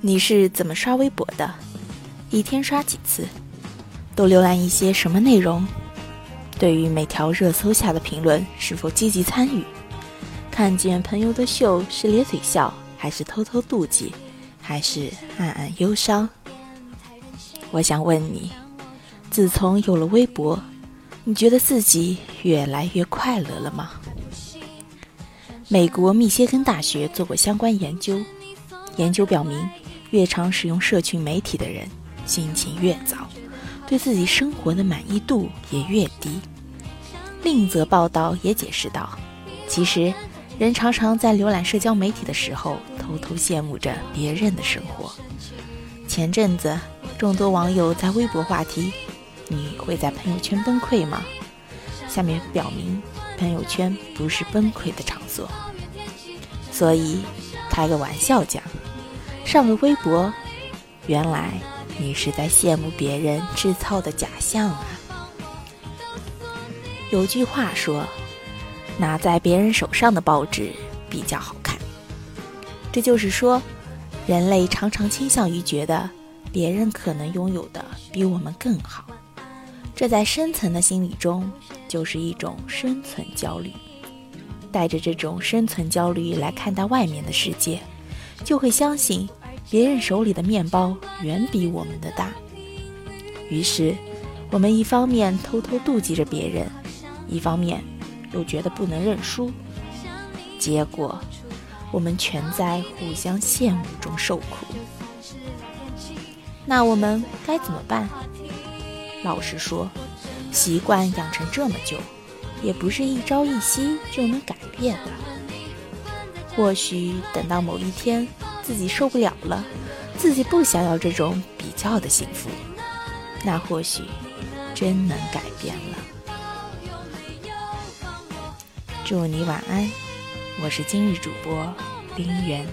你是怎么刷微博的？一天刷几次？都浏览一些什么内容？对于每条热搜下的评论，是否积极参与？看见朋友的秀是咧嘴笑，还是偷偷妒忌，还是暗暗忧伤？我想问你，自从有了微博，你觉得自己越来越快乐了吗？美国密歇根大学做过相关研究，研究表明，越常使用社群媒体的人，心情越糟，对自己生活的满意度也越低。另一则报道也解释道，其实。人常常在浏览社交媒体的时候，偷偷羡慕着别人的生活。前阵子，众多网友在微博话题：“你会在朋友圈崩溃吗？”下面表明，朋友圈不是崩溃的场所。所以，开个玩笑讲，上个微博，原来你是在羡慕别人制造的假象啊。有句话说。拿在别人手上的报纸比较好看，这就是说，人类常常倾向于觉得别人可能拥有的比我们更好，这在深层的心理中就是一种生存焦虑。带着这种生存焦虑来看待外面的世界，就会相信别人手里的面包远比我们的大。于是，我们一方面偷偷妒忌着别人，一方面。又觉得不能认输，结果我们全在互相羡慕中受苦。那我们该怎么办？老实说，习惯养成这么久，也不是一朝一夕就能改变的。或许等到某一天自己受不了了，自己不想要这种比较的幸福，那或许真能改变了。祝你晚安，我是今日主播丁原。